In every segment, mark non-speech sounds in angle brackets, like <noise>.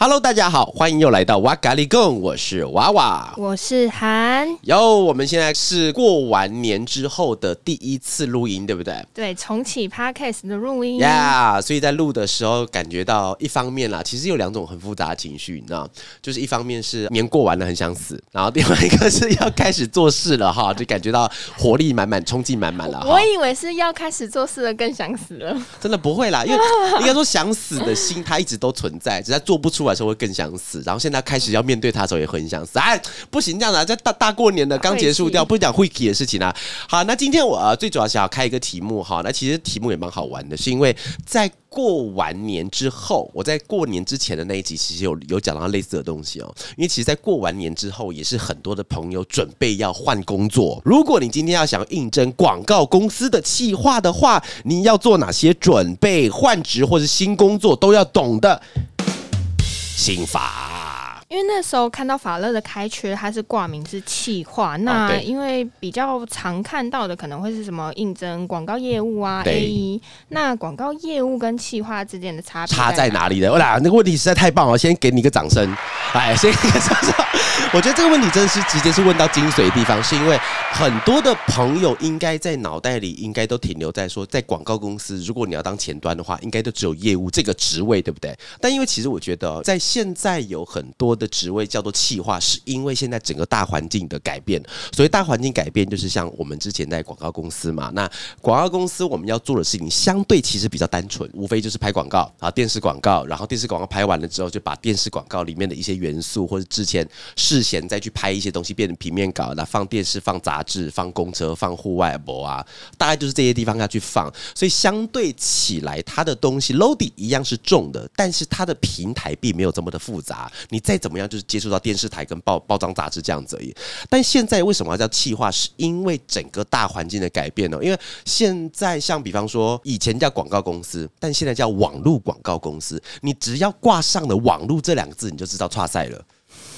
Hello，大家好，欢迎又来到哇咖喱贡，我是娃娃，我是韩。哟，我们现在是过完年之后的第一次录音，对不对？对，重启 Podcast 的录音。呀，yeah, 所以在录的时候，感觉到一方面啦，其实有两种很复杂的情绪，你知道，就是一方面是年过完了很想死，然后另外一个是要开始做事了哈，<laughs> 就感觉到活力满满，冲劲满满了。我以为是要开始做事了，更想死了。真的不会啦，因为应该说想死的心，它一直都存在，只是做不出来的时候会更想死，然后现在开始要面对他的时候也很想死。哎，不行，这样子啊，在大大过年的刚结束掉，不讲晦气的事情啊。好，那今天我、呃、最主要想要开一个题目哈，那其实题目也蛮好玩的，是因为在过完年之后，我在过年之前的那一集其实有有讲到类似的东西哦。因为其实，在过完年之后，也是很多的朋友准备要换工作。如果你今天要想应征广告公司的企划的话，你要做哪些准备？换职或是新工作都要懂的。刑法，因为那时候看到法乐的开缺，它是挂名是企划。那因为比较常看到的可能会是什么应征广告业务啊，AE。那广告业务跟企划之间的差别差在哪里呢？我俩那个问题实在太棒了，先给你一个掌声。哎，<laughs> 先给你个掌声。我觉得这个问题真的是直接是问到精髓的地方，是因为很多的朋友应该在脑袋里应该都停留在说，在广告公司，如果你要当前端的话，应该都只有业务这个职位，对不对？但因为其实我觉得，在现在有很多的职位叫做企划，是因为现在整个大环境的改变。所以大环境改变，就是像我们之前在广告公司嘛，那广告公司我们要做的事情相对其实比较单纯，无非就是拍广告啊，电视广告，然后电视广告拍完了之后，就把电视广告里面的一些元素或者之前事先再去拍一些东西，变成平面稿，那放电视、放杂志、放公车、放户外博啊，大概就是这些地方要去放。所以相对起来，它的东西 load 一样是重的，但是它的平台并没有这么的复杂。你再怎怎么样，就是接触到电视台跟报报章杂志这样子而已。但现在为什么要叫企划？是因为整个大环境的改变呢？因为现在像比方说，以前叫广告公司，但现在叫网络广告公司。你只要挂上了“网络”这两个字，你就知道差赛了。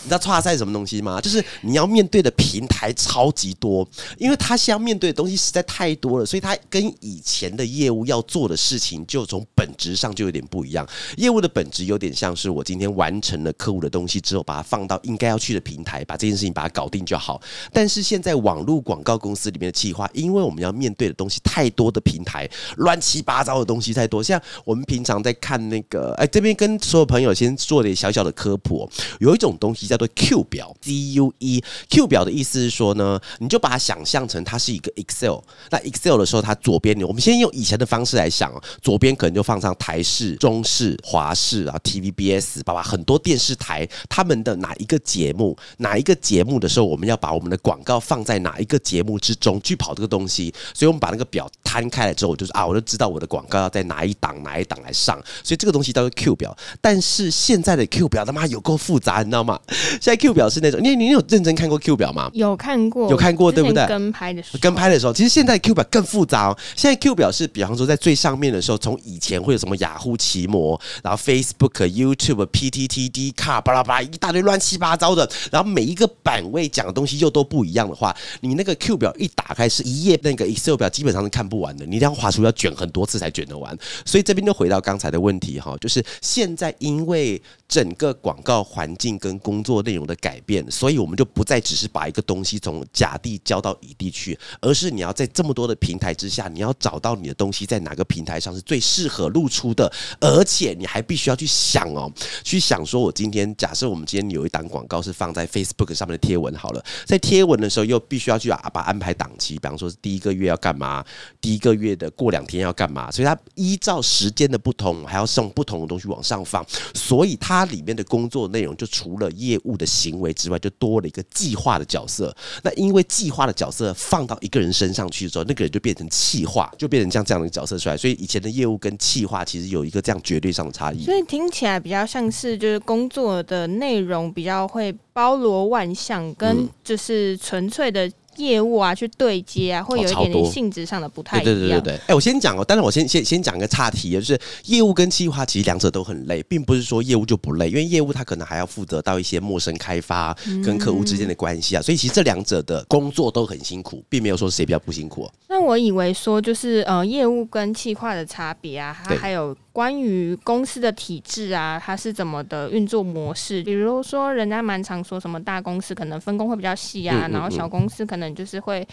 你知道剉赛是什么东西吗？就是你要面对的平台超级多，因为他现在面对的东西实在太多了，所以他跟以前的业务要做的事情，就从本质上就有点不一样。业务的本质有点像是我今天完成了客户的东西之后，把它放到应该要去的平台，把这件事情把它搞定就好。但是现在网络广告公司里面的企划，因为我们要面对的东西太多的平台，乱七八糟的东西太多。像我们平常在看那个，哎，这边跟所有朋友先做点小小的科普，有一种东西。叫做 Q 表，C U E，Q 表的意思是说呢，你就把它想象成它是一个 Excel。那 Excel 的时候，它左边，我们先用以前的方式来想，左边可能就放上台式、中式、华视啊，TVBS，爸爸很多电视台他们的哪一个节目，哪一个节目的时候，我们要把我们的广告放在哪一个节目之中去跑这个东西。所以我们把那个表摊开来之后，我就是啊，我就知道我的广告要在哪一档哪一档来上。所以这个东西叫做 Q 表。但是现在的 Q 表他妈有够复杂，你知道吗？现在 Q 表是那种，你你有认真看过 Q 表吗？有看过，有看过，对不对？跟拍的时候，跟拍的时候，其实现在 Q 表更复杂哦。现在 Q 表是，比方说在最上面的时候，从以前会有什么雅虎奇摩，然后 Facebook、YouTube、PTT、D 卡，巴拉巴拉一大堆乱七八糟的，然后每一个版位讲的东西又都不一样的话，你那个 Q 表一打开是一页那个 Excel 表，基本上是看不完的。你这样滑出要卷很多次才卷得完。所以这边就回到刚才的问题哈，就是现在因为整个广告环境跟工作内容的改变，所以我们就不再只是把一个东西从甲地交到乙地去，而是你要在这么多的平台之下，你要找到你的东西在哪个平台上是最适合露出的，而且你还必须要去想哦，去想说，我今天假设我们今天有一档广告是放在 Facebook 上面的贴文好了，在贴文的时候又必须要去把安排档期，比方说第一个月要干嘛，第一个月的过两天要干嘛，所以它依照时间的不同，还要送不同的东西往上放，所以它。里面的工作内容就除了业务的行为之外，就多了一个计划的角色。那因为计划的角色放到一个人身上去之后，那个人就变成企划，就变成像这样的角色出来。所以以前的业务跟企划其实有一个这样绝对上的差异。所以听起来比较像是就是工作的内容比较会包罗万象，跟就是纯粹的。业务啊去对接啊，会有一点点性质上的不太一样。对对对对哎、欸，我先讲哦，当然我先先先讲个岔题，就是业务跟企划其实两者都很累，并不是说业务就不累，因为业务它可能还要负责到一些陌生开发跟客户之间的关系啊，嗯、所以其实这两者的工作都很辛苦，并没有说谁比较不辛苦、啊。那我以为说就是呃业务跟企划的差别啊，它还有关于公司的体制啊，它是怎么的运作模式？比如说人家蛮常说什么大公司可能分工会比较细啊，嗯嗯嗯，然后小公司可能就是会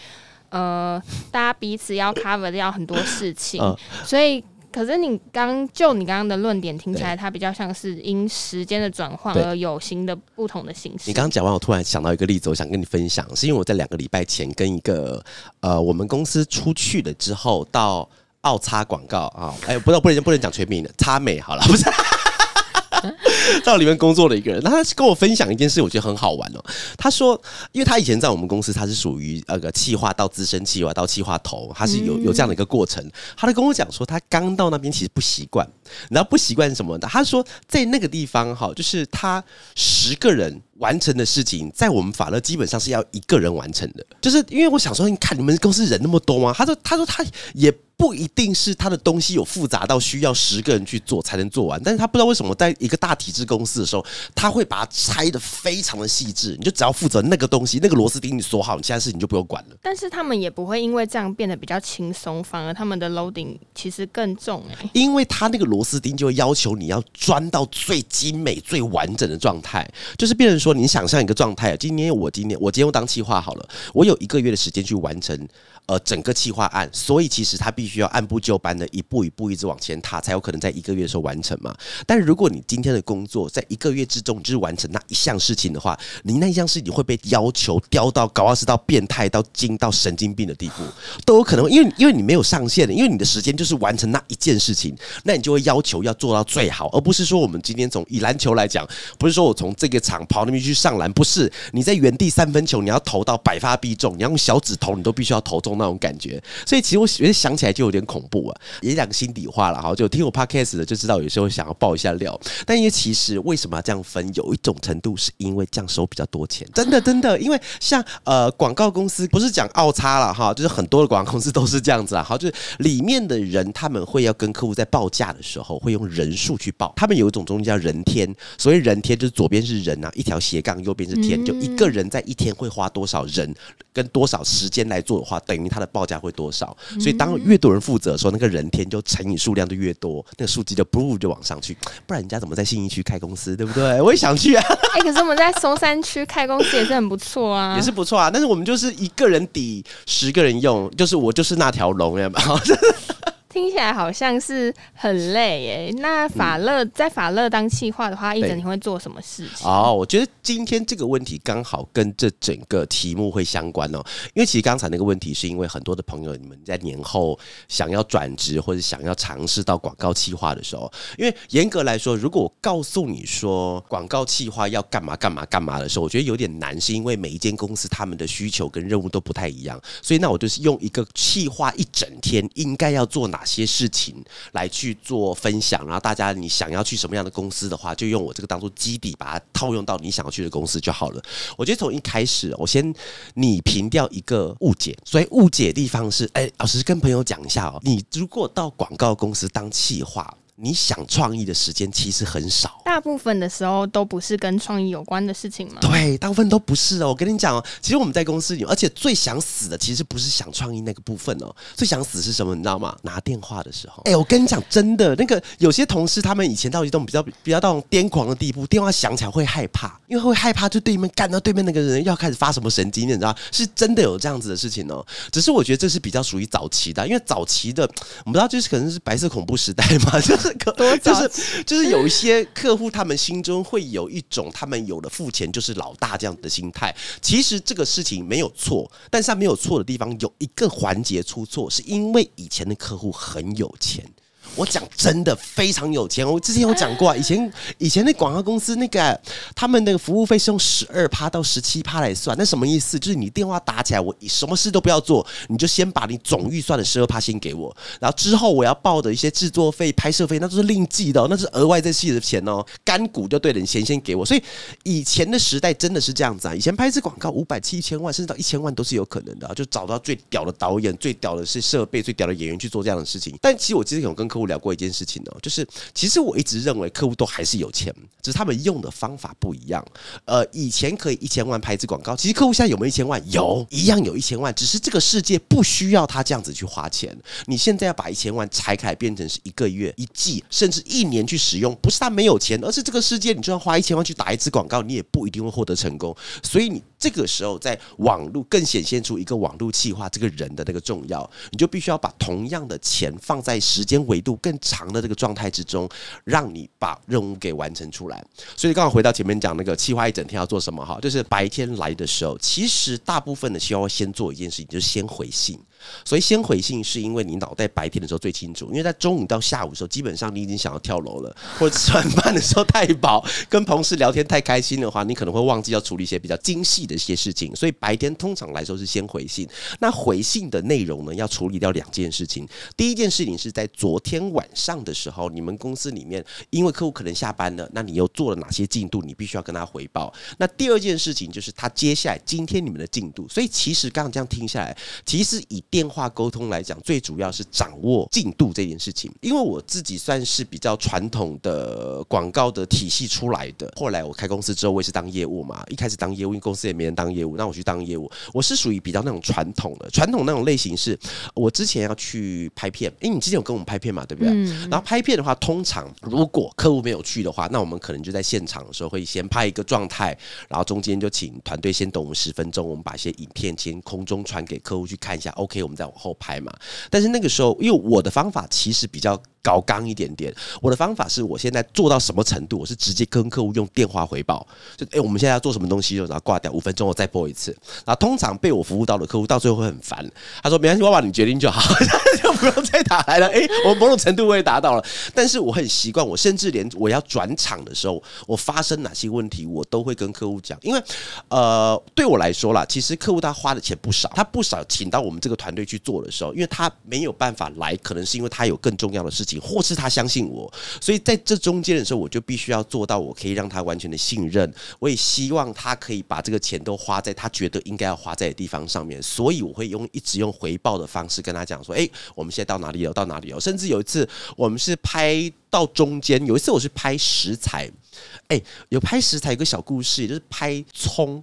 呃大家彼此要 cover 掉很多事情，呃、所以可是你刚就你刚刚的论点听起来，它比较像是因时间的转换而有新的不同的形式。你刚刚讲完，我突然想到一个例子，我想跟你分享，是因为我在两个礼拜前跟一个呃我们公司出去了之后到。奥差广告啊，哎、欸，不能不能不能讲全名的，差美好了，不是，<laughs> <laughs> 在里面工作的一个人，那他跟我分享一件事，我觉得很好玩哦。他说，因为他以前在我们公司，他是属于那个企划到资深企划到企划头，他是有有这样的一个过程。他就跟我讲说，他刚到那边其实不习惯，然后不习惯什么的。他说，在那个地方哈，就是他十个人。完成的事情，在我们法乐基本上是要一个人完成的，就是因为我想说，你看你们公司人那么多吗？他说，他说他也不一定是他的东西有复杂到需要十个人去做才能做完，但是他不知道为什么在一个大体制公司的时候，他会把它拆得非常的细致，你就只要负责那个东西，那个螺丝钉你锁好，你其他事情就不用管了。但是他们也不会因为这样变得比较轻松，反而他们的 loading 其实更重、因为他那个螺丝钉就会要求你要钻到最精美、最完整的状态，就是变成说。你想象一个状态，今天我今天我今天我当企划好了，我有一个月的时间去完成呃整个企划案，所以其实他必须要按部就班的一步一步一直往前踏，才有可能在一个月的时候完成嘛。但如果你今天的工作在一个月之中就是完成那一项事情的话，你那一项事情会被要求雕到搞到是到变态到精到神经病的地步 <laughs> 都有可能，因为因为你没有上限的，因为你的时间就是完成那一件事情，那你就会要求要做到最好，而不是说我们今天从以篮球来讲，不是说我从这个场跑那边。去上篮不是你在原地三分球，你要投到百发必中，你要用小指头，你都必须要投中那种感觉。所以其实我觉得想起来就有点恐怖啊，也讲心底话了哈。就听我 podcast 的就知道，有时候想要爆一下料。但因为其实为什么要这样分？有一种程度是因为这样收比较多钱，真的真的。因为像呃广告公司不是讲奥差了哈，就是很多的广告公司都是这样子啊。好，就是里面的人他们会要跟客户在报价的时候会用人数去报，他们有一种东西叫人天，所谓人天就是左边是人啊，一条斜杠右边是天，就一个人在一天会花多少人跟多少时间来做的话，等于他的报价会多少。所以当越多人负责的时候，那个人天就乘以数量就越多，那个数字就不就往上去。不然人家怎么在信义区开公司，对不对？我也想去啊。哎、欸，可是我们在松山区开公司也是很不错啊，也是不错啊。但是我们就是一个人抵十个人用，就是我就是那条龙，呀。<laughs> 听起来好像是很累耶。那法乐、嗯、在法乐当企划的话，一整天会做什么事情？哦，我觉得今天这个问题刚好跟这整个题目会相关哦。因为其实刚才那个问题是因为很多的朋友，你们在年后想要转职或者想要尝试到广告企划的时候，因为严格来说，如果我告诉你说广告企划要干嘛干嘛干嘛的时候，我觉得有点难，是因为每一间公司他们的需求跟任务都不太一样。所以那我就是用一个企划一整天应该要做哪。哪些事情来去做分享，然后大家你想要去什么样的公司的话，就用我这个当做基底，把它套用到你想要去的公司就好了。我觉得从一开始，我先拟评掉一个误解，所以误解的地方是，哎，老师跟朋友讲一下哦，你如果到广告公司当企划。你想创意的时间其实很少，大部分的时候都不是跟创意有关的事情吗？对，大部分都不是哦。我跟你讲哦，其实我们在公司里，而且最想死的其实不是想创意那个部分哦，最想死是什么？你知道吗？拿电话的时候。哎，我跟你讲，真的，那个有些同事他们以前到一种比较比较到癫狂的地步，电话响起来会害怕，因为会害怕就对面干到对面那个人要开始发什么神经，你知道？是真的有这样子的事情哦。只是我觉得这是比较属于早期的，因为早期的我不知道，就是可能是白色恐怖时代嘛，<laughs> 就是 <laughs> 可就是。就是有一些客户，他们心中会有一种他们有了付钱就是老大这样的心态。其实这个事情没有错，但是他没有错的地方有一个环节出错，是因为以前的客户很有钱。我讲真的非常有钱。我之前有讲过啊，以前以前那广告公司那个他们那个服务费是用十二趴到十七趴来算，那什么意思？就是你电话打起来，我什么事都不要做，你就先把你总预算的十二趴先给我，然后之后我要报的一些制作费、拍摄费，那都是另计的，那是额外在计的钱哦。干股就对了，你钱先给我。所以以前的时代真的是这样子啊，以前拍一支广告五百七、千万，甚至到一千万都是有可能的，就找到最屌的导演、最屌的是设备、最屌的演员去做这样的事情。但其实我之前有跟客户聊过一件事情哦，就是其实我一直认为客户都还是有钱，只是他们用的方法不一样。呃，以前可以一千万拍一支广告，其实客户现在有没有一千万？有，一样有一千万，只是这个世界不需要他这样子去花钱。你现在要把一千万拆开，变成是一个月、一季，甚至一年去使用，不是他没有钱，而是这个世界，你就算花一千万去打一支广告，你也不一定会获得成功。所以你这个时候在网络更显现出一个网络企划这个人的那个重要，你就必须要把同样的钱放在时间维度更长的这个状态之中，让你把任务给完成出来。所以刚好回到前面讲那个企划一整天要做什么哈，就是白天来的时候，其实大部分的需要先做一件事情，就是先回信。所以先回信是因为你脑袋白天的时候最清楚，因为在中午到下午的时候，基本上你已经想要跳楼了，或者吃完饭的时候太饱，跟同事聊天太开心的话，你可能会忘记要处理一些比较精细的一些事情。所以白天通常来说是先回信。那回信的内容呢，要处理掉两件事情。第一件事情是在昨天晚上的时候，你们公司里面因为客户可能下班了，那你又做了哪些进度，你必须要跟他回报。那第二件事情就是他接下来今天你们的进度。所以其实刚刚这样听下来，其实以电话沟通来讲，最主要是掌握进度这件事情。因为我自己算是比较传统的广告的体系出来的，后来我开公司之后，我也是当业务嘛。一开始当业务，因为公司也没人当业务，那我去当业务。我是属于比较那种传统的，传统那种类型是，我之前要去拍片。因为，你之前有跟我们拍片嘛？对不对？然后拍片的话，通常如果客户没有去的话，那我们可能就在现场的时候会先拍一个状态，然后中间就请团队先等我们十分钟，我们把一些影片先空中传给客户去看一下。OK，我们再往后拍嘛，但是那个时候，因为我的方法其实比较。高刚一点点，我的方法是我现在做到什么程度，我是直接跟客户用电话回报，就哎、我们现在要做什么东西，然后挂掉五分钟，我再拨一次。然后通常被我服务到的客户到最后会很烦，他说没关系，爸爸你决定就好，<laughs> 就不用再打来了。哎、我某种程度我也达到了，但是我很习惯，我甚至连我要转场的时候，我发生哪些问题，我都会跟客户讲，因为呃，对我来说啦，其实客户他花的钱不少，他不少请到我们这个团队去做的时候，因为他没有办法来，可能是因为他有更重要的事情。或是他相信我，所以在这中间的时候，我就必须要做到，我可以让他完全的信任。我也希望他可以把这个钱都花在他觉得应该要花在的地方上面。所以我会用一直用回报的方式跟他讲说：“诶，我们现在到哪里了？到哪里了？”甚至有一次，我们是拍到中间，有一次我是拍食材，诶，有拍食材，有个小故事，也就是拍葱。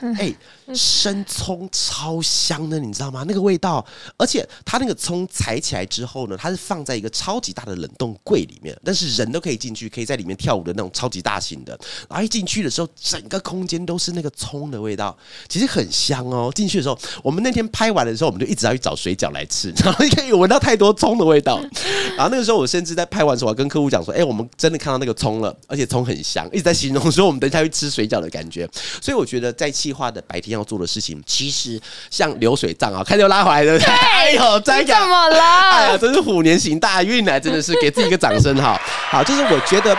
<laughs> 哎、欸，生葱超香的，你知道吗？那个味道，而且它那个葱采起来之后呢，它是放在一个超级大的冷冻柜里面，但是人都可以进去，可以在里面跳舞的那种超级大型的。然后一进去的时候，整个空间都是那个葱的味道，其实很香哦。进去的时候，我们那天拍完的时候，我们就一直要去找水饺来吃，然后因为有闻到太多葱的味道。<laughs> 然后那个时候，我甚至在拍完的时候，我跟客户讲说：“哎、我们真的看到那个葱了，而且葱很香。”一直在形容说我们等一下去吃水饺的感觉。所以我觉得在气化的白天要做的事情，其实像流水账啊，开始又拉回来了。<laughs> 哎呦，怎么了？哎呀，真是虎年行大运来，真的是给自己一个掌声哈。好，就是我觉得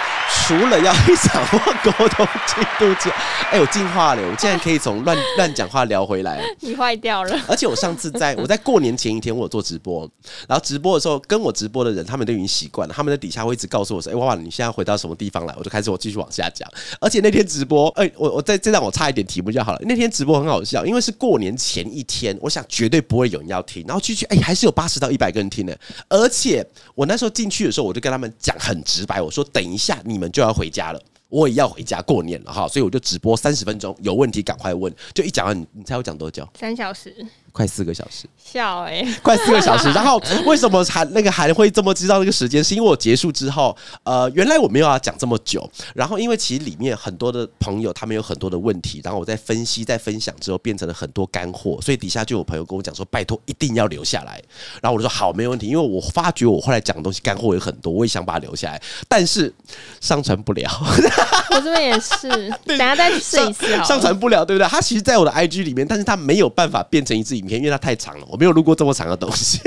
除了要 <laughs> 掌握沟通进度之外，哎，我进化了，我竟然可以从乱乱讲话聊回来。你坏掉了。而且我上次在我在过年前一天，我有做直播，然后直播的时候跟我直播的人，他们都已经习惯了，他们在底下会一直告诉我说：“哎，娃娃，你现在回到什么地方来？”我就开始我继续往下讲。而且那天直播，哎，我我再再让我差一点题目就好了。那天直播很好好笑，因为是过年前一天，我想绝对不会有人要听，然后继续，哎，还是有八十到一百个人听的。而且我那时候进去的时候，我就跟他们讲很直白，我说：“等一下，你们就要回家了，我也要回家过年了哈。”所以我就直播三十分钟，有问题赶快问。就一讲完，你你猜我讲多久？三小时。快四个小时，笑哎、欸，快四个小时。<laughs> 然后为什么还那个还会这么知道那个时间？是因为我结束之后，呃，原来我没有要讲这么久。然后因为其实里面很多的朋友他们有很多的问题，然后我在分析、在分享之后变成了很多干货，所以底下就有朋友跟我讲说：“拜托，一定要留下来。”然后我就说：“好，没问题。”因为我发觉我后来讲的东西干货有很多，我也想把它留下来，但是上传不了。我这边也是，等下再去试一次好。上传不了，对不对？它其实在我的 IG 里面，但是它没有办法变成一支影片，因为它太长了，我没有录过这么长的东西。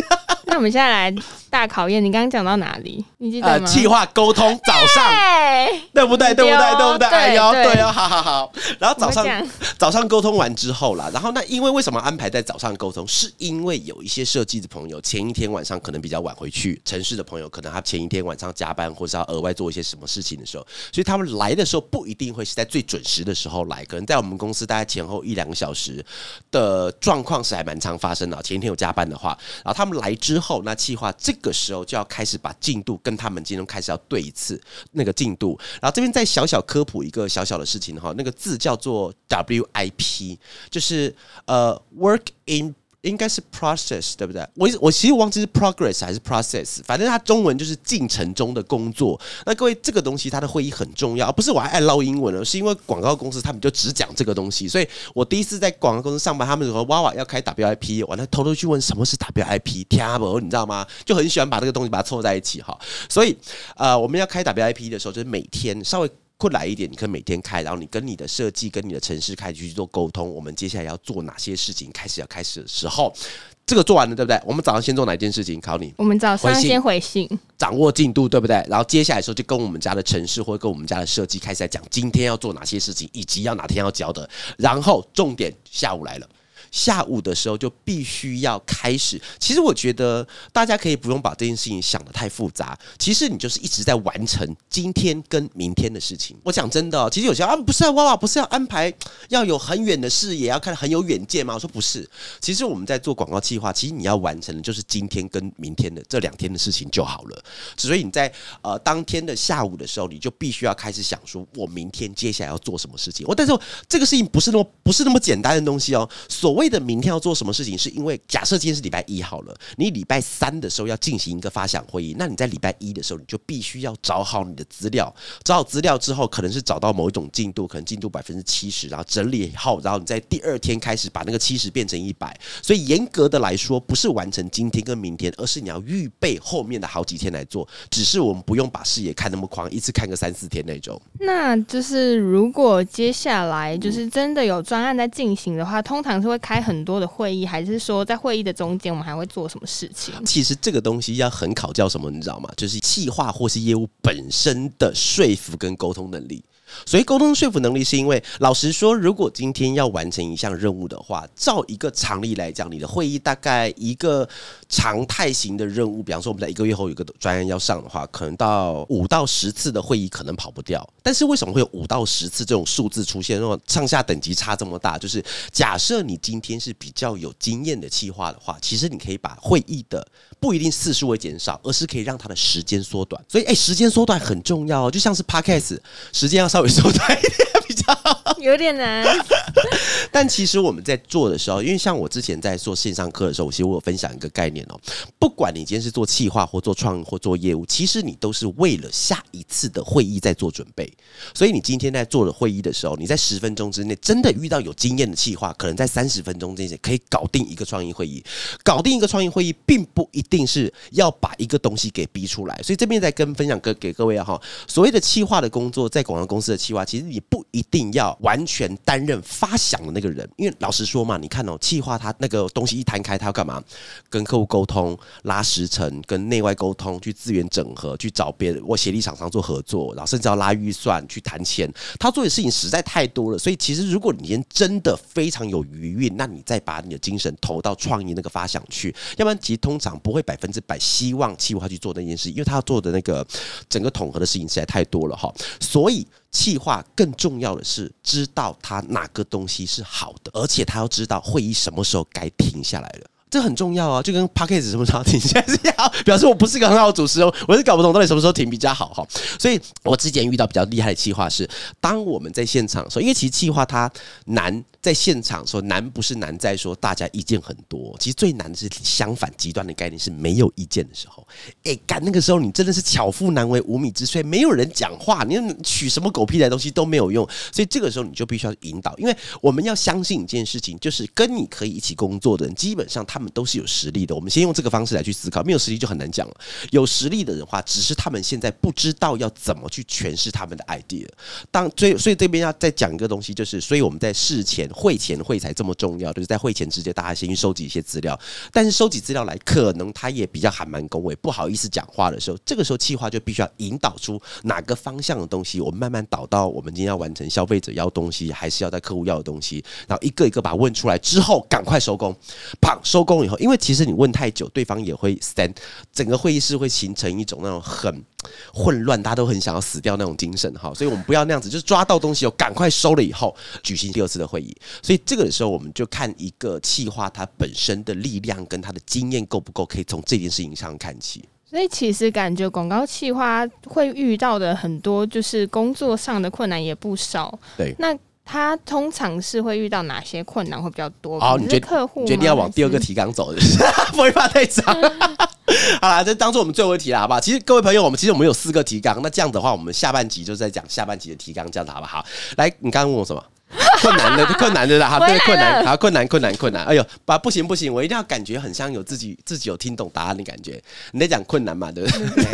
那我们现在来大考验。你刚刚讲到哪里？你记得吗？企划沟通早上，对不对？对不对？对不对？哎呦，对哦，好好好。然后早上早上沟通完之后啦，然后那因为为什么安排在早上沟通？是因为有一些设计的朋友前一天晚上可能比较晚回去，城市的朋友可能他前一天晚上加班或是要额外做一些什么事情的时候，所以他们来的时候不一定会是在最准时的时候来，可能在我们公司大概前后一两个小时的状况是还蛮常发生的。前一天有加班的话，然后他们来之后，后那计划这个时候就要开始把进度跟他们今天开始要对一次那个进度。然后这边再小小科普一个小小的事情哈，那个字叫做 WIP，就是呃 work in。应该是 process 对不对？我我其实忘记是 progress 还是 process，反正它中文就是进程中的工作。那各位，这个东西它的会议很重要，不是我还爱唠英文了，是因为广告公司他们就只讲这个东西。所以我第一次在广告公司上班，他们说哇哇要开 WIP，我那偷偷去问什么是 WIP，听不？你知道吗？就很喜欢把这个东西把它凑在一起哈。所以呃，我们要开 WIP 的时候，就是每天稍微。过来一点，你可以每天开，然后你跟你的设计、跟你的城市开始去做沟通。我们接下来要做哪些事情？开始要开始的时候，这个做完了，对不对？我们早上先做哪一件事情？考你。我们早上先回信，掌握进度，对不对？然后接下来的时候就跟我们家的城市或者跟我们家的设计开始来讲，今天要做哪些事情，以及要哪天要交的。然后重点，下午来了。下午的时候就必须要开始。其实我觉得大家可以不用把这件事情想得太复杂。其实你就是一直在完成今天跟明天的事情。我讲真的，其实有些啊，不是啊，娃娃不是要安排要有很远的视野，要看很有远见吗？我说不是。其实我们在做广告计划，其实你要完成的就是今天跟明天的这两天的事情就好了。所以你在呃当天的下午的时候，你就必须要开始想说，我明天接下来要做什么事情。我但是这个事情不是那么不是那么简单的东西哦。所谓的明天要做什么事情，是因为假设今天是礼拜一好了，你礼拜三的时候要进行一个发想会议，那你在礼拜一的时候，你就必须要找好你的资料，找好资料之后，可能是找到某一种进度，可能进度百分之七十，然后整理好，然后你在第二天开始把那个七十变成一百。所以严格的来说，不是完成今天跟明天，而是你要预备后面的好几天来做。只是我们不用把视野看那么宽，一次看个三四天那种。那就是如果接下来就是真的有专案在进行的话，通常是会开开很多的会议，还是说在会议的中间，我们还会做什么事情？其实这个东西要很考究什么，你知道吗？就是企划或是业务本身的说服跟沟通能力。所以沟通说服能力是因为，老实说，如果今天要完成一项任务的话，照一个常理来讲，你的会议大概一个常态型的任务，比方说我们在一个月后有个专案要上的话，可能到五到十次的会议可能跑不掉。但是为什么会有五到十次这种数字出现？那种上下等级差这么大，就是假设你今天是比较有经验的企划的话，其实你可以把会议的不一定次数会减少，而是可以让它的时间缩短。所以，哎，时间缩短很重要，就像是 Podcast 时间要稍微缩短一点比较好，<laughs> 有点难。<laughs> 但其实我们在做的时候，因为像我之前在做线上课的时候，我其实我有分享一个概念哦，不管你今天是做企划或做创意或做业务，其实你都是为了下一次的会议在做准备。所以你今天在做的会议的时候，你在十分钟之内真的遇到有经验的企划，可能在三十分钟之内可以搞定一个创意会议。搞定一个创意会议，并不一定是要把一个东西给逼出来。所以这边在跟分享给给各位哈，所谓的企划的工作，在广告公司的企划，其实你不一定要完完全担任发想的那个人，因为老实说嘛，你看哦，企划他那个东西一摊开，他要干嘛？跟客户沟通、拉时程、跟内外沟通、去资源整合、去找别人或协力厂商做合作，然后甚至要拉预算去谈钱。他做的事情实在太多了，所以其实如果你今天真的非常有余韵，那你再把你的精神投到创意那个发想去，要不然其实通常不会百分之百希望企划去做那件事，因为他要做的那个整个统合的事情实在太多了哈，所以。企划更重要的是知道他哪个东西是好的，而且他要知道会议什么时候该停下来了，这很重要啊！就跟 p a c k a g e 什么时候停下来是要 <laughs> 表示我不是一个很好的主持人，我是搞不懂到底什么时候停比较好哈。所以我之前遇到比较厉害的企划是，当我们在现场的时候，因为其实企划它难。在现场说难不是难在说大家意见很多，其实最难的是相反极端的概念是没有意见的时候。哎、欸，干那个时候你真的是巧妇难为无米之炊，没有人讲话，你取什么狗屁的东西都没有用。所以这个时候你就必须要引导，因为我们要相信一件事情，就是跟你可以一起工作的人，基本上他们都是有实力的。我们先用这个方式来去思考，没有实力就很难讲了。有实力的人话，只是他们现在不知道要怎么去诠释他们的 idea。当最所以这边要再讲一个东西，就是所以我们在事前。会前会才这么重要，就是在会前直接大家先去收集一些资料。但是收集资料来，可能他也比较还蛮恭维，不好意思讲话的时候，这个时候企划就必须要引导出哪个方向的东西，我们慢慢导到我们今天要完成消费者要东西，还是要在客户要的东西，然后一个一个把问出来之后，赶快收工。砰，收工以后，因为其实你问太久，对方也会 stand，整个会议室会形成一种那种很混乱，大家都很想要死掉那种精神哈，所以我们不要那样子，就是抓到东西后赶快收了以后举行第二次的会议。所以这个时候我们就看一个企划它本身的力量跟它的经验够不够，可以从这件事情上看起。所以其实感觉广告企划会遇到的很多就是工作上的困难也不少。对，那他通常是会遇到哪些困难会比较多？好，你觉得客户决定要往第二个提纲走的，<laughs> 不会怕太长。好啦，这当做我们最后一题了，好不好？其实各位朋友，我们其实我们有四个提纲，那这样的话，我们下半集就在讲下半集的提纲，这样子好不好？来，你刚刚问我什么？<laughs> 困难的，<laughs> 困难的啦，哈，对，困难，好，困难，困难，困难。哎呦，把不行不行，我一定要感觉很像有自己自己有听懂答案的感觉。你在讲困难嘛，对不对？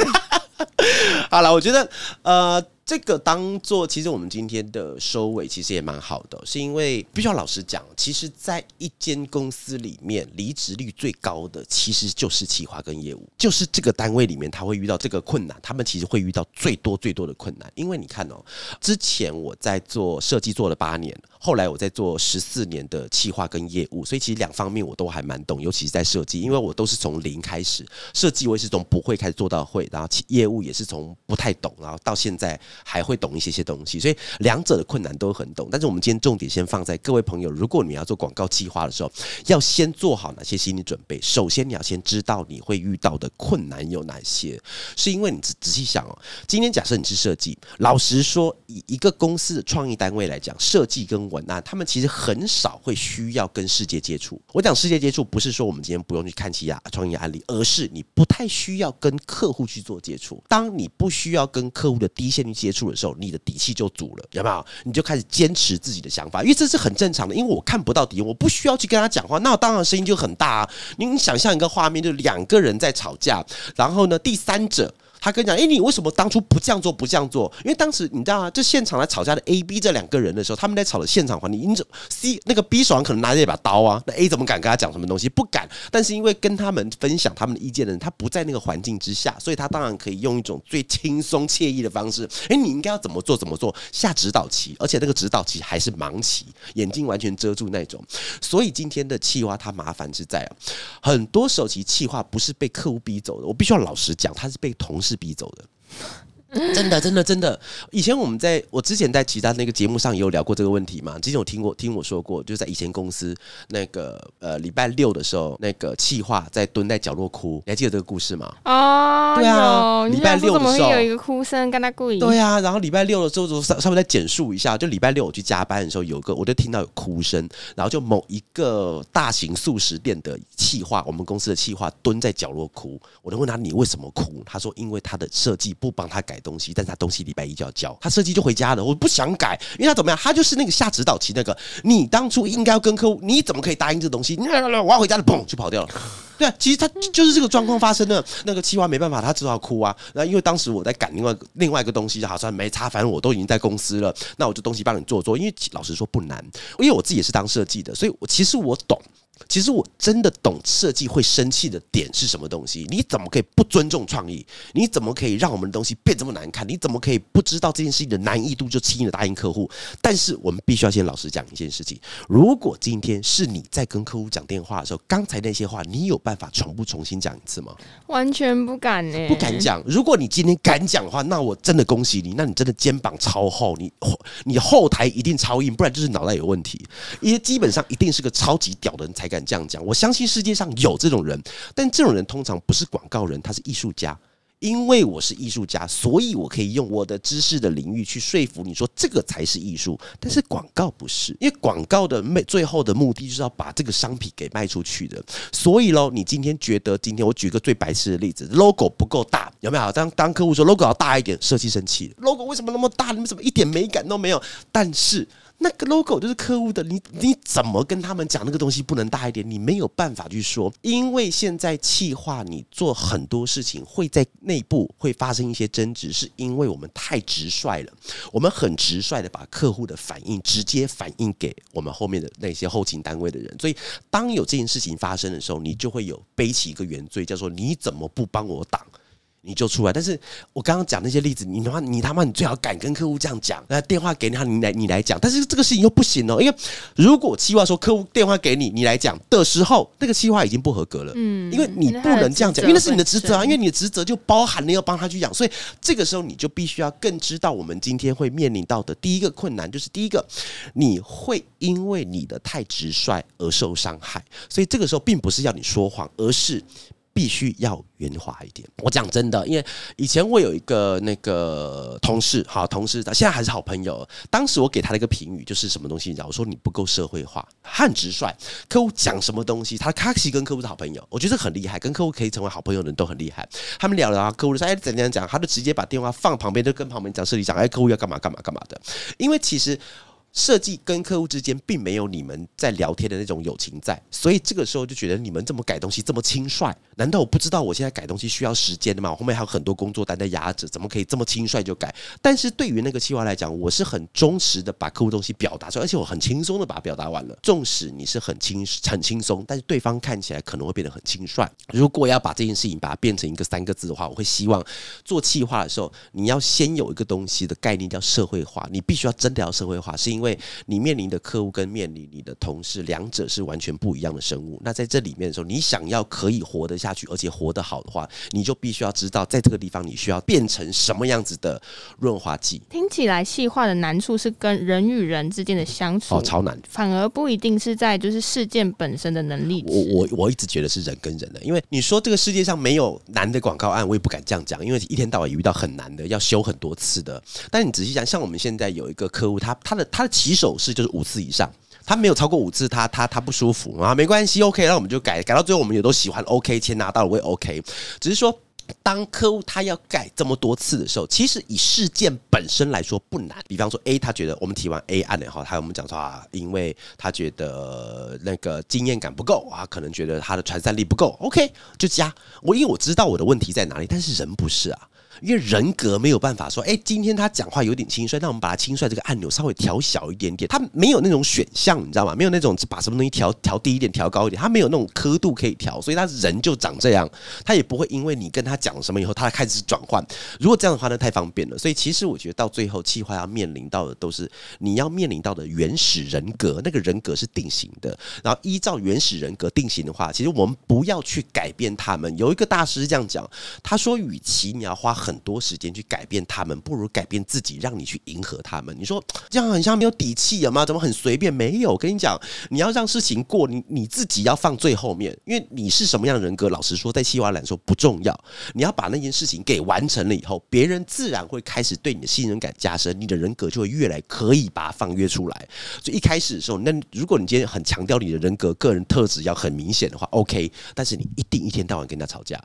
<laughs> 好了，我觉得呃。这个当做其实我们今天的收尾，其实也蛮好的，是因为必须要老实讲，其实，在一间公司里面，离职率最高的其实就是企划跟业务，就是这个单位里面他会遇到这个困难，他们其实会遇到最多最多的困难。因为你看哦，之前我在做设计做了八年，后来我在做十四年的企划跟业务，所以其实两方面我都还蛮懂，尤其是在设计，因为我都是从零开始，设计我也是从不会开始做到会，然后业务也是从不太懂，然后到现在。还会懂一些些东西，所以两者的困难都很懂。但是我们今天重点先放在各位朋友，如果你要做广告计划的时候，要先做好哪些心理准备？首先，你要先知道你会遇到的困难有哪些，是因为你仔仔细想哦。今天假设你是设计，老实说，以一个公司的创意单位来讲，设计跟文案，他们其实很少会需要跟世界接触。我讲世界接触，不是说我们今天不用去看其他创业案例，而是你不太需要跟客户去做接触。当你不需要跟客户的第一线去接触。的时候，你的底气就足了，有没有？你就开始坚持自己的想法，因为这是很正常的。因为我看不到底，我不需要去跟他讲话，那我当然声音就很大啊。你想象一个画面，就两个人在吵架，然后呢，第三者。他跟你讲，哎，你为什么当初不这样做？不这样做？因为当时你知道啊？就现场来吵架的 A、B 这两个人的时候，他们在吵的现场环境，因着 C 那个 B 手上可能拿着一把刀啊，那 A 怎么敢跟他讲什么东西？不敢。但是因为跟他们分享他们的意见的人，他不在那个环境之下，所以他当然可以用一种最轻松惬意的方式。哎，你应该要怎么做？怎么做？下指导棋，而且那个指导棋还是盲棋，眼睛完全遮住那种。所以今天的气话它麻烦是在啊，很多时候其实气话不是被客户逼走的，我必须要老实讲，他是被同事是必走的。<laughs> 真的，真的，真的。以前我们在我之前在其他那个节目上也有聊过这个问题嘛。之前有听过听我说过，就是在以前公司那个呃礼拜六的时候，那个气话在蹲在角落哭，你还记得这个故事吗？哦，对啊，礼拜六的时候有一个哭声跟他故意。对啊，然后礼拜六的时候就稍稍微再简述一下，就礼拜六我去加班的时候，有个我就听到有哭声，然后就某一个大型素食店的气话，我们公司的气话蹲在角落哭，我就问他，你为什么哭？他说因为他的设计不帮他改东西，但是他东西礼拜一就要交，他设计就回家了。我不想改，因为他怎么样？他就是那个下指导期那个。你当初应该要跟客户，你怎么可以答应这东西？我要回家了，嘣就跑掉了。<laughs> 对啊，其实他就是这个状况发生的。那个企划没办法，他只好哭啊。那因为当时我在赶另外另外一个东西，好像没差，反正我都已经在公司了，那我就东西帮你做做。因为老实说不难，因为我自己也是当设计的，所以我其实我懂。其实我真的懂设计会生气的点是什么东西？你怎么可以不尊重创意？你怎么可以让我们的东西变这么难看？你怎么可以不知道这件事情的难易度就轻易的答应客户？但是我们必须要先老实讲一件事情：如果今天是你在跟客户讲电话的时候，刚才那些话，你有办法重不重新讲一次吗？完全不敢呢，不敢讲。如果你今天敢讲的话，那我真的恭喜你，那你真的肩膀超厚，你你后台一定超硬，不然就是脑袋有问题。因为基本上一定是个超级屌的人才敢这样讲，我相信世界上有这种人，但这种人通常不是广告人，他是艺术家。因为我是艺术家，所以我可以用我的知识的领域去说服你说这个才是艺术。但是广告不是，因为广告的最后的目的就是要把这个商品给卖出去的。所以喽，你今天觉得今天我举个最白痴的例子，logo 不够大，有没有？当当客户说 logo 要大一点，设计生气，logo 为什么那么大？你们怎么一点美感都没有？但是。那个 logo 就是客户的，你你怎么跟他们讲那个东西不能大一点？你没有办法去说，因为现在气化你做很多事情会在内部会发生一些争执，是因为我们太直率了，我们很直率的把客户的反应直接反映给我们后面的那些后勤单位的人，所以当有这件事情发生的时候，你就会有背起一个原罪，叫做你怎么不帮我挡？你就出来，但是我刚刚讲那些例子，你他妈你他妈你最好敢跟客户这样讲，那电话给他，你来你来讲，但是这个事情又不行哦，因为如果企划说客户电话给你，你来讲的时候，那个企划已经不合格了，嗯，因为你不能这样讲，因为那是你的职责啊，因为你的职责就包含了要帮他去讲，所以这个时候你就必须要更知道我们今天会面临到的第一个困难，就是第一个你会因为你的太直率而受伤害，所以这个时候并不是要你说谎，而是。必须要圆滑一点。我讲真的，因为以前我有一个那个同事，好同事，他现在还是好朋友。当时我给他的一个评语就是什么东西，你知道？我说你不够社会化，他很直率。客户讲什么东西，他他其实跟客户是好朋友，我觉得很厉害。跟客户可以成为好朋友的人都很厉害。他们聊聊，客户说哎怎样讲，他就直接把电话放旁边，就跟旁边讲设计讲，哎客户要干嘛干嘛干嘛的。因为其实。设计跟客户之间并没有你们在聊天的那种友情在，所以这个时候就觉得你们这么改东西这么轻率，难道我不知道我现在改东西需要时间的吗？我后面还有很多工作单在压着，怎么可以这么轻率就改？但是对于那个企划来讲，我是很忠实的把客户东西表达出来，而且我很轻松的把它表达完了。纵使你是很轻很轻松，但是对方看起来可能会变得很轻率。如果要把这件事情把它变成一个三个字的话，我会希望做企划的时候，你要先有一个东西的概念叫社会化，你必须要真的要社会化，是因为你面临的客户跟面临你的同事，两者是完全不一样的生物。那在这里面的时候，你想要可以活得下去，而且活得好的话，你就必须要知道，在这个地方你需要变成什么样子的润滑剂。听起来，细化的难处是跟人与人之间的相处，哦，超难，反而不一定是在就是事件本身的能力。我我我一直觉得是人跟人的，因为你说这个世界上没有难的广告案，我也不敢这样讲，因为一天到晚遇到很难的，要修很多次的。但你仔细想，像我们现在有一个客户，他他的他的起手式就是五次以上，他没有超过五次，他他他不舒服啊，没关系，OK，那我们就改，改到最后我们也都喜欢，OK，钱拿到了我也 OK，只是说当客户他要改这么多次的时候，其实以事件本身来说不难。比方说 A，他觉得我们提完 A 案的话，他跟我们讲说啊，因为他觉得那个经验感不够啊，可能觉得他的传散力不够，OK，就加我，因为我知道我的问题在哪里，但是人不是啊。因为人格没有办法说，哎，今天他讲话有点轻率，那我们把他轻率这个按钮稍微调小一点点。他没有那种选项，你知道吗？没有那种把什么东西调调低一点、调高一点，他没有那种刻度可以调，所以他人就长这样。他也不会因为你跟他讲什么以后，他开始转换。如果这样的话，那太方便了。所以其实我觉得到最后，企划要面临到的都是你要面临到的原始人格，那个人格是定型的。然后依照原始人格定型的话，其实我们不要去改变他们。有一个大师是这样讲，他说：“与其你要花很很多时间去改变他们，不如改变自己，让你去迎合他们。你说这样很像没有底气啊吗？怎么很随便？没有，跟你讲，你要让事情过，你你自己要放最后面，因为你是什么样的人格，老实说，在西瓦来说不重要。你要把那件事情给完成了以后，别人自然会开始对你的信任感加深，你的人格就会越来可以把它放约出来。所以一开始的时候，那如果你今天很强调你的人格、个人特质要很明显的话，OK，但是你一定一天到晚跟他吵架。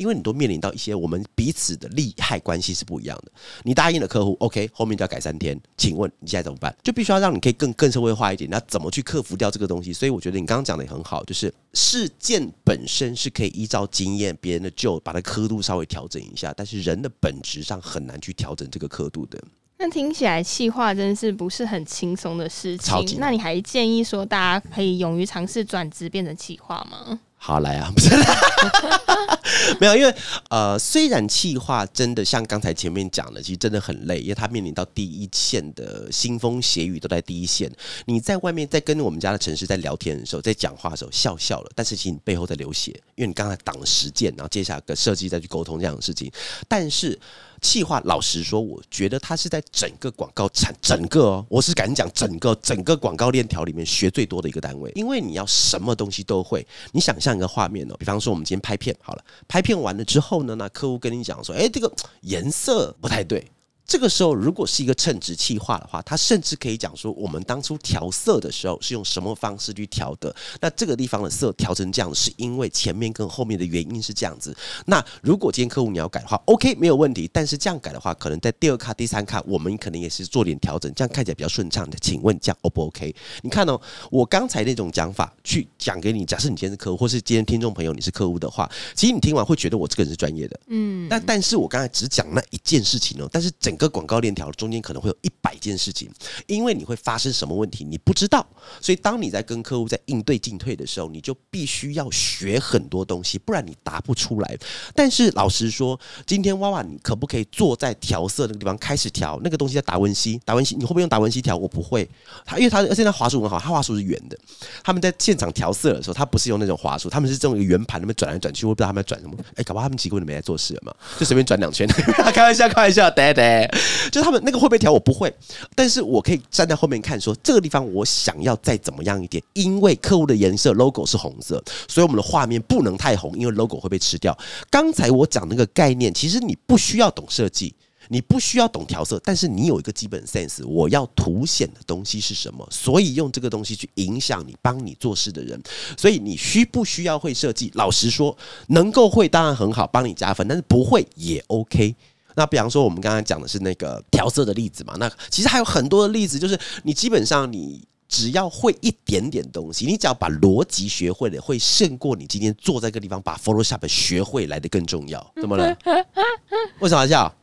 因为你都面临到一些我们彼此的利害关系是不一样的。你答应了客户，OK，后面就要改三天，请问你现在怎么办？就必须要让你可以更更社会化一点。那怎么去克服掉这个东西？所以我觉得你刚刚讲的也很好，就是事件本身是可以依照经验、别人的旧，把它刻度稍微调整一下，但是人的本质上很难去调整这个刻度的。那听起来企划真是不是很轻松的事情？那你还建议说大家可以勇于尝试转职变成企划吗？好来啊，<laughs> 不是 <laughs> 没有，因为呃，虽然企划真的像刚才前面讲的，其实真的很累，因为他面临到第一线的腥风血雨都在第一线。你在外面在跟我们家的城市在聊天的时候，在讲话的时候笑笑了，但是其实你背后在流血，因为你刚才挡了实践，然后接下来跟设计再去沟通这样的事情，但是。企划，老实说，我觉得他是在整个广告产整个哦，我是敢讲整个整个广告链条里面学最多的一个单位，因为你要什么东西都会。你想象一个画面哦，比方说我们今天拍片好了，拍片完了之后呢，那客户跟你讲说，哎，这个颜色不太对。这个时候如果是一个称职气化的话，他甚至可以讲说，我们当初调色的时候是用什么方式去调的？那这个地方的色调成这样，是因为前面跟后面的原因是这样子。那如果今天客户你要改的话，OK 没有问题。但是这样改的话，可能在第二卡、第三卡，我们可能也是做点调整，这样看起来比较顺畅的。请问这样 O 不 OK？你看哦，我刚才那种讲法去讲给你，假设你今天是客户，或是今天听众朋友你是客户的话，其实你听完会觉得我这个人是专业的，嗯。那但是我刚才只讲那一件事情哦，但是整个广告链条中间可能会有一百件事情，因为你会发生什么问题你不知道，所以当你在跟客户在应对进退的时候，你就必须要学很多东西，不然你答不出来。但是老实说，今天娃娃你可不可以坐在调色那个地方开始调那个东西叫达文西？达文西你会不会用达文西调？我不会，他因为他现在滑鼠很好，他滑鼠是圆的。他们在现场调色的时候，他不是用那种滑鼠，他们是这种一个圆盘，那边转来转去，我不知道他们在转什么。哎、搞不好他们几个人没在做事了嘛，就随便转两圈。<laughs> 开玩笑，开玩笑，呆呆，<laughs> 就他们那个会不会调？我不会，但是我可以站在后面看，说这个地方我想要再怎么样一点，因为客户的颜色 logo 是红色，所以我们的画面不能太红，因为 logo 会被吃掉。刚才我讲那个概念，其实你不需要懂设计。你不需要懂调色，但是你有一个基本 sense，我要凸显的东西是什么？所以用这个东西去影响你、帮你做事的人。所以你需不需要会设计？老实说，能够会当然很好，帮你加分；但是不会也 OK。那比方说，我们刚刚讲的是那个调色的例子嘛？那其实还有很多的例子，就是你基本上你只要会一点点东西，你只要把逻辑学会了，会胜过你今天坐在这个地方把 Photoshop 学会来的更重要。怎么了？为什么要笑？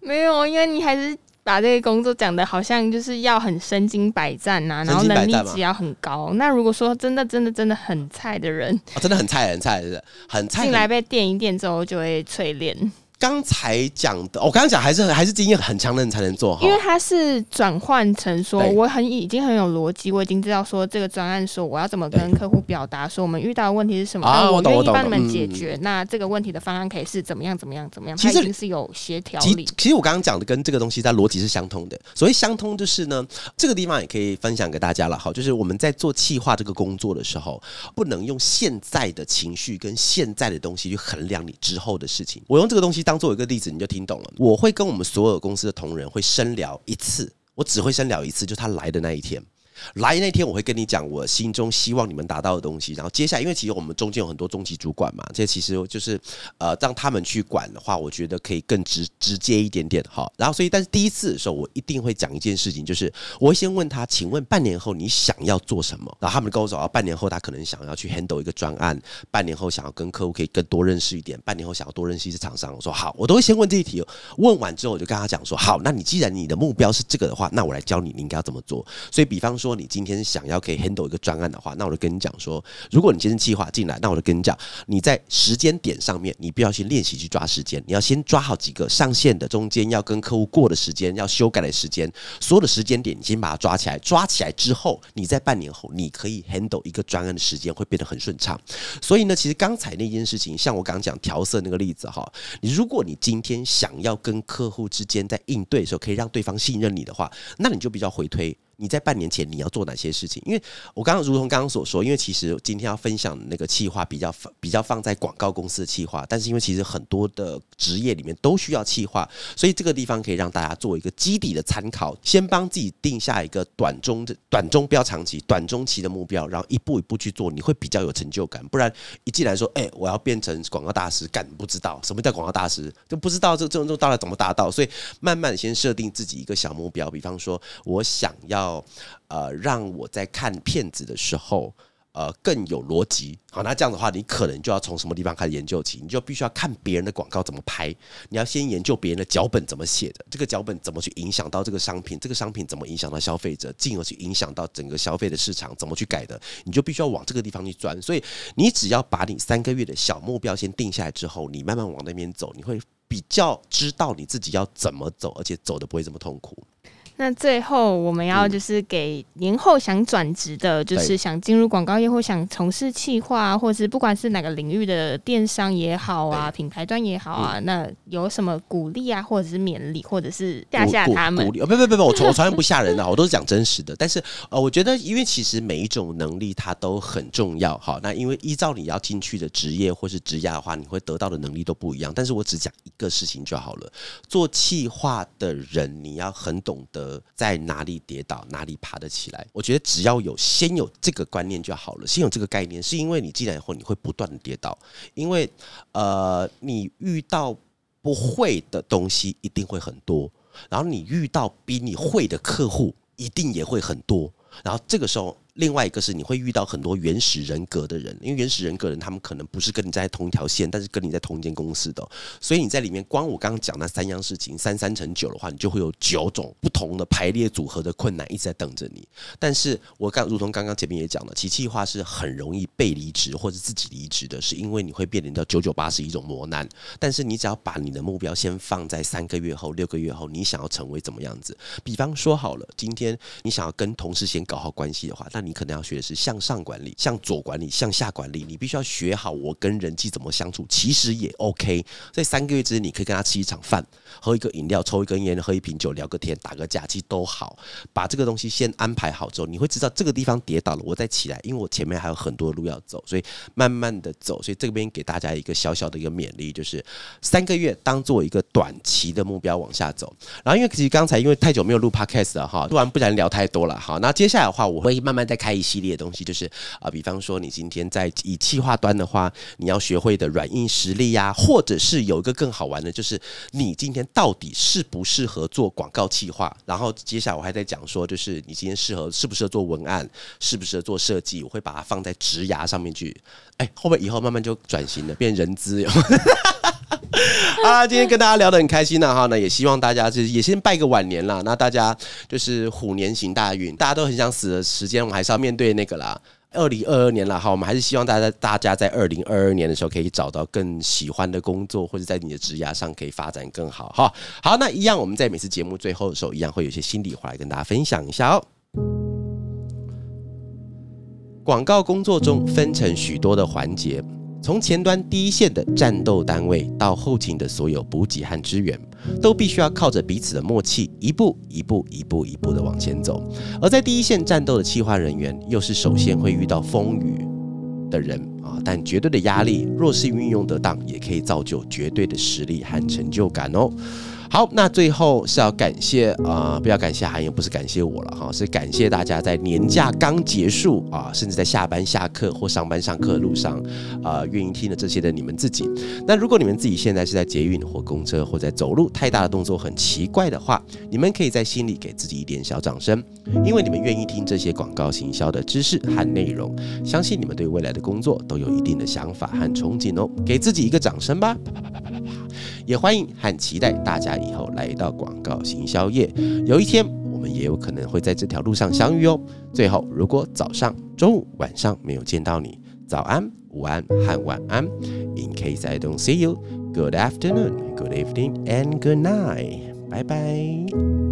没有，因为你还是把这个工作讲的好像就是要很身经百战呐、啊，然后能力值要很高。那如果说真的真的真的很菜的人，哦、真的很菜很菜，是很菜，进来被电一电之后就会淬炼。刚才讲的，我刚刚讲还是还是经验很强的人才能做，因为他是转换成说，我很已经很有逻辑，我已经知道说这个专案说我要怎么跟客户表达说我们遇到的问题是什么，啊、我愿意帮你们解决。那这个问题的方案可以是怎么样怎么样怎么样？其实是有协调力。其实我刚刚讲的跟这个东西在逻辑是相通的。所谓相通就是呢，这个地方也可以分享给大家了。好，就是我们在做企划这个工作的时候，不能用现在的情绪跟现在的东西去衡量你之后的事情。我用这个东西当当做一个例子，你就听懂了。我会跟我们所有公司的同仁会深聊一次，我只会深聊一次，就他来的那一天。来那天我会跟你讲我心中希望你们达到的东西，然后接下来因为其实我们中间有很多中级主管嘛，这其实就是呃让他们去管的话，我觉得可以更直直接一点点哈。然后所以但是第一次的时候我一定会讲一件事情，就是我会先问他，请问半年后你想要做什么？然后他们跟我说啊，半年后他可能想要去 handle 一个专案，半年后想要跟客户可以更多认识一点，半年后想要多认识一些厂商。我说好，我都会先问这一题，问完之后我就跟他讲说好，那你既然你的目标是这个的话，那我来教你你应该要怎么做。所以比方说你今天想。要可以 handle 一个专案的话，那我就跟你讲说，如果你今天计划进来，那我就跟你讲，你在时间点上面，你必须要先练习去抓时间，你要先抓好几个上线的、中间要跟客户过的时间、要修改的时间，所有的时间点，你先把它抓起来。抓起来之后，你在半年后，你可以 handle 一个专案的时间会变得很顺畅。所以呢，其实刚才那件事情，像我刚讲调色那个例子哈，你如果你今天想要跟客户之间在应对的时候，可以让对方信任你的话，那你就比较回推。你在半年前你要做哪些事情？因为我刚刚如同刚刚所说，因为其实今天要分享的那个企划比较比较放在广告公司的企划，但是因为其实很多的职业里面都需要企划，所以这个地方可以让大家做一个基底的参考，先帮自己定下一个短中的短中标长期、短中期的目标，然后一步一步去做，你会比较有成就感。不然一进来说，哎、我要变成广告大师，干不知道什么叫广告大师，就不知道这这种到底怎么达到，所以慢慢先设定自己一个小目标，比方说我想要。要呃，让我在看片子的时候，呃，更有逻辑。好，那这样的话，你可能就要从什么地方开始研究起？你就必须要看别人的广告怎么拍，你要先研究别人的脚本怎么写的，这个脚本怎么去影响到这个商品，这个商品怎么影响到消费者，进而去影响到整个消费的市场怎么去改的，你就必须要往这个地方去钻。所以，你只要把你三个月的小目标先定下来之后，你慢慢往那边走，你会比较知道你自己要怎么走，而且走的不会这么痛苦。那最后我们要就是给年后想转职的，嗯、就是想进入广告业或想从事企划，或者是不管是哪个领域的电商也好啊，品牌端也好啊，嗯、那有什么鼓励啊，或者是勉励，或者是吓吓他们？鼓励？不不不不，我从我从来不吓人的，我都是讲真实的。但是呃，我觉得因为其实每一种能力它都很重要好。那因为依照你要进去的职业或是职业的话，你会得到的能力都不一样。但是我只讲一个事情就好了，做企划的人你要很懂得。呃，在哪里跌倒，哪里爬得起来？我觉得只要有先有这个观念就好了，先有这个概念，是因为你进来以后你会不断的跌倒，因为呃，你遇到不会的东西一定会很多，然后你遇到比你会的客户一定也会很多，然后这个时候。另外一个是你会遇到很多原始人格的人，因为原始人格人他们可能不是跟你在同一条线，但是跟你在同一间公司的，所以你在里面光我刚刚讲那三样事情，三三乘九的话，你就会有九种不同的排列组合的困难一直在等着你。但是我刚如同刚刚前面也讲了，其企划是很容易被离职或者自己离职的，是因为你会面临到九九八十一种磨难。但是你只要把你的目标先放在三个月后、六个月后，你想要成为怎么样子？比方说好了，今天你想要跟同事先搞好关系的话，那你可能要学的是向上管理、向左管理、向下管理。你必须要学好我跟人际怎么相处，其实也 OK。在三个月之内，你可以跟他吃一场饭，喝一个饮料，抽一根烟，喝一瓶酒，聊个天，打个架，其实都好。把这个东西先安排好之后，你会知道这个地方跌倒了，我再起来，因为我前面还有很多路要走，所以慢慢的走。所以这边给大家一个小小的一个勉励，就是三个月当做一个短期的目标往下走。然后因为其实刚才因为太久没有录 Podcast 了哈，不然不然聊太多了哈。那接下来的话，我会慢慢再开一系列的东西，就是啊，比方说你今天在以企划端的话，你要学会的软硬实力呀，或者是有一个更好玩的，就是你今天到底适不适合做广告企划？然后接下来我还在讲说，就是你今天适合适不适合做文案，适不适合做设计？我会把它放在职涯上面去。哎，会不会以后慢慢就转型了，变人资？<laughs> <laughs> 啊，今天跟大家聊得很开心了哈，那也希望大家就是也先拜个晚年啦。那大家就是虎年行大运，大家都很想死的时间，我们还是要面对那个啦。二零二二年了哈，我们还是希望大家大家在二零二二年的时候可以找到更喜欢的工作，或者在你的职涯上可以发展更好哈。好，那一样我们在每次节目最后的时候，一样会有一些心里话来跟大家分享一下哦。广告工作中分成许多的环节。从前端第一线的战斗单位到后勤的所有补给和支援，都必须要靠着彼此的默契，一步一步、一步一步的往前走。而在第一线战斗的企划人员，又是首先会遇到风雨的人啊，但绝对的压力，若是运用得当，也可以造就绝对的实力和成就感哦。好，那最后是要感谢啊、不要感谢韩勇，不是感谢我了哈，是感谢大家在年假刚结束啊，甚至在下班下课或上班上课的路上啊，愿意听的这些的你们自己。那如果你们自己现在是在捷运或公车或在走路，太大的动作很奇怪的话，你们可以在心里给自己一点小掌声，因为你们愿意听这些广告行销的知识和内容，相信你们对未来的工作都有一定的想法和憧憬哦，给自己一个掌声吧。啪啪啪啪啪啪也欢迎和期待大家以后来到广告行销业，有一天我们也有可能会在这条路上相遇哦。最后，如果早上、中午、晚上没有见到你，早安、午安和晚安。In case I don't see you, good afternoon, good evening, and good night. 拜拜。